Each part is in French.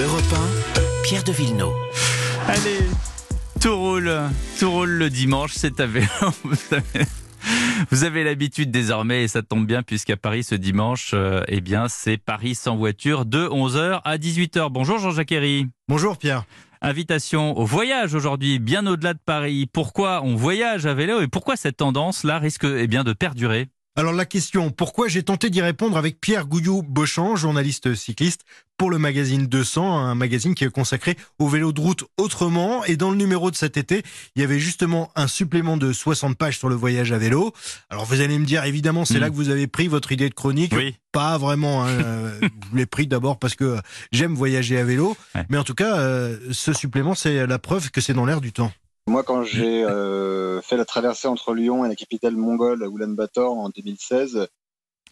Europe 1, Pierre de Villeneuve. Allez, tout roule, tout roule le dimanche, c'est à vélo. Vous avez l'habitude désormais, et ça tombe bien, puisqu'à Paris ce dimanche, euh, eh bien, c'est Paris sans voiture de 11h à 18h. Bonjour Jean-Jacques Herry. Bonjour Pierre. Invitation au voyage aujourd'hui, bien au-delà de Paris. Pourquoi on voyage à vélo et pourquoi cette tendance-là risque eh bien, de perdurer? Alors la question, pourquoi j'ai tenté d'y répondre avec Pierre Gouillou-Beauchamp, journaliste cycliste pour le magazine 200, un magazine qui est consacré au vélo de route autrement. Et dans le numéro de cet été, il y avait justement un supplément de 60 pages sur le voyage à vélo. Alors vous allez me dire, évidemment, c'est Mm. là que vous avez pris votre idée de chronique. Oui. Pas vraiment. hein, euh, je l'ai pris d'abord parce que j'aime voyager à vélo. Ouais. Mais en tout cas, euh, ce supplément, c'est la preuve que c'est dans l'air du temps. Moi, quand j'ai euh, fait la traversée entre Lyon et la capitale mongole, Ulaanbaatar, en 2016,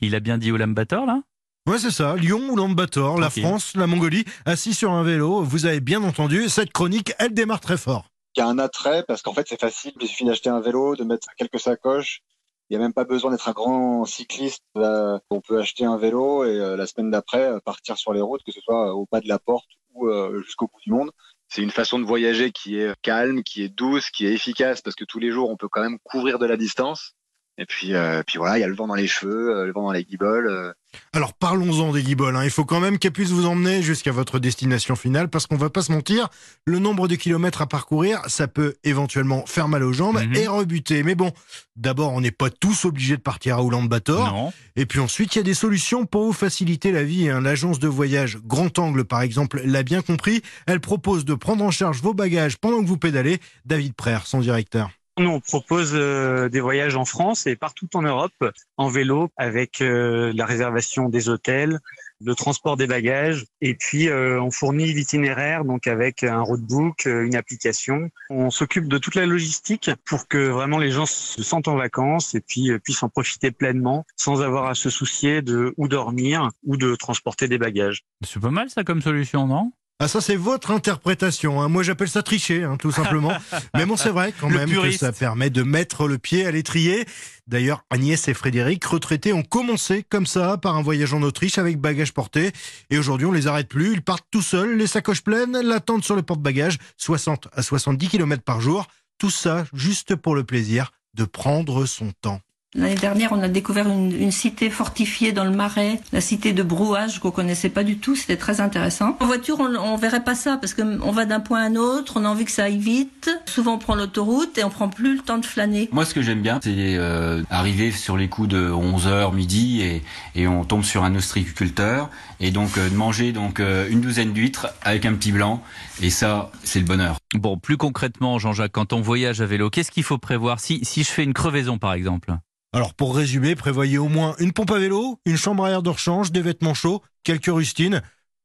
Il a bien dit Ulaanbaatar là? Ouais, c'est ça. Lyon Ulaanbaatar, la Ok. France, la Mongolie, assis sur un vélo. Vous avez bien entendu, cette chronique, elle démarre très fort. il y a un attrait parce qu'en fait, c'est facile. Il suffit d'acheter un vélo, de mettre quelques sacoches. Il n'y a même pas besoin d'être un grand cycliste. Là, on peut acheter un vélo et euh, la semaine d'après euh, partir sur les routes, que ce soit au pas de la porte euh, jusqu'au bout du monde. C'est une façon de voyager qui est calme, qui est douce, qui est efficace parce que tous les jours, on peut quand même couvrir de la distance. Et puis, euh, puis voilà, il y a le vent dans les cheveux, euh, le vent dans les guiboles. euh, Alors parlons-en des guiboles. hein. Il faut quand même qu'elle puisse vous emmener jusqu'à votre destination finale parce qu'on va pas se mentir, le nombre de kilomètres à parcourir, ça peut éventuellement faire mal aux jambes Mhm. et rebuter. Mais bon, d'abord, on n'est pas tous obligés de partir à Ulaanbaatar. Non. Et puis ensuite, il y a des solutions pour vous faciliter la vie. hein. L'agence de voyage Grand Angle, par exemple, l'a bien compris. Elle propose de prendre en charge vos bagages pendant que vous pédalez. David Prère, son directeur. Nous, on propose euh, des voyages en France et partout en Europe en vélo avec euh, la réservation des hôtels, le transport des bagages et puis euh, on fournit l'itinéraire donc avec un roadbook, euh, une application. On s'occupe de toute la logistique pour que vraiment les gens se sentent en vacances et puis euh, puissent en profiter pleinement sans avoir à se soucier de où dormir ou de transporter des bagages. C'est pas mal ça comme solution, non? Ah ça c'est votre interprétation. hein. Moi j'appelle ça tricher, hein, tout simplement. Mais bon c'est vrai quand même que ça permet de mettre le pied à l'étrier. D'ailleurs Agnès et Frédéric, retraités, ont commencé comme ça par un voyage en Autriche avec bagages portés. Et aujourd'hui on les arrête plus. Ils partent tout seuls, les sacoches pleines, l'attente sur le porte-bagages, 60 à 70 km par jour. Tout ça juste pour le plaisir de prendre son temps. L'année dernière, on a découvert une, une cité fortifiée dans le Marais, la cité de Brouage qu'on connaissait pas du tout. C'était très intéressant. En voiture, on, on verrait pas ça parce que on va d'un point à un autre, on a envie que ça aille vite. Souvent, on prend l'autoroute et on prend plus le temps de flâner. Moi, ce que j'aime bien, c'est euh, arriver sur les coups de 11h midi et, et on tombe sur un ostréiculteur et donc euh, de manger donc euh, une douzaine d'huîtres avec un petit blanc et ça, c'est le bonheur. Bon, plus concrètement, Jean-Jacques, quand on voyage à vélo, qu'est-ce qu'il faut prévoir? Si, si je fais une crevaison par exemple? Alors pour résumer, prévoyez au moins une pompe à vélo, une chambre à air de rechange, des vêtements chauds, quelques rustines.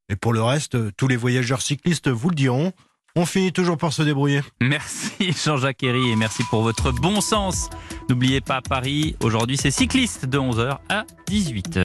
Et pour le reste, tous les voyageurs cyclistes vous le diront, on finit toujours par se débrouiller. Merci Jean-Jacques Herry et merci pour votre bon sens. N'oubliez pas Paris, aujourd'hui c'est cycliste de 11h à 18h.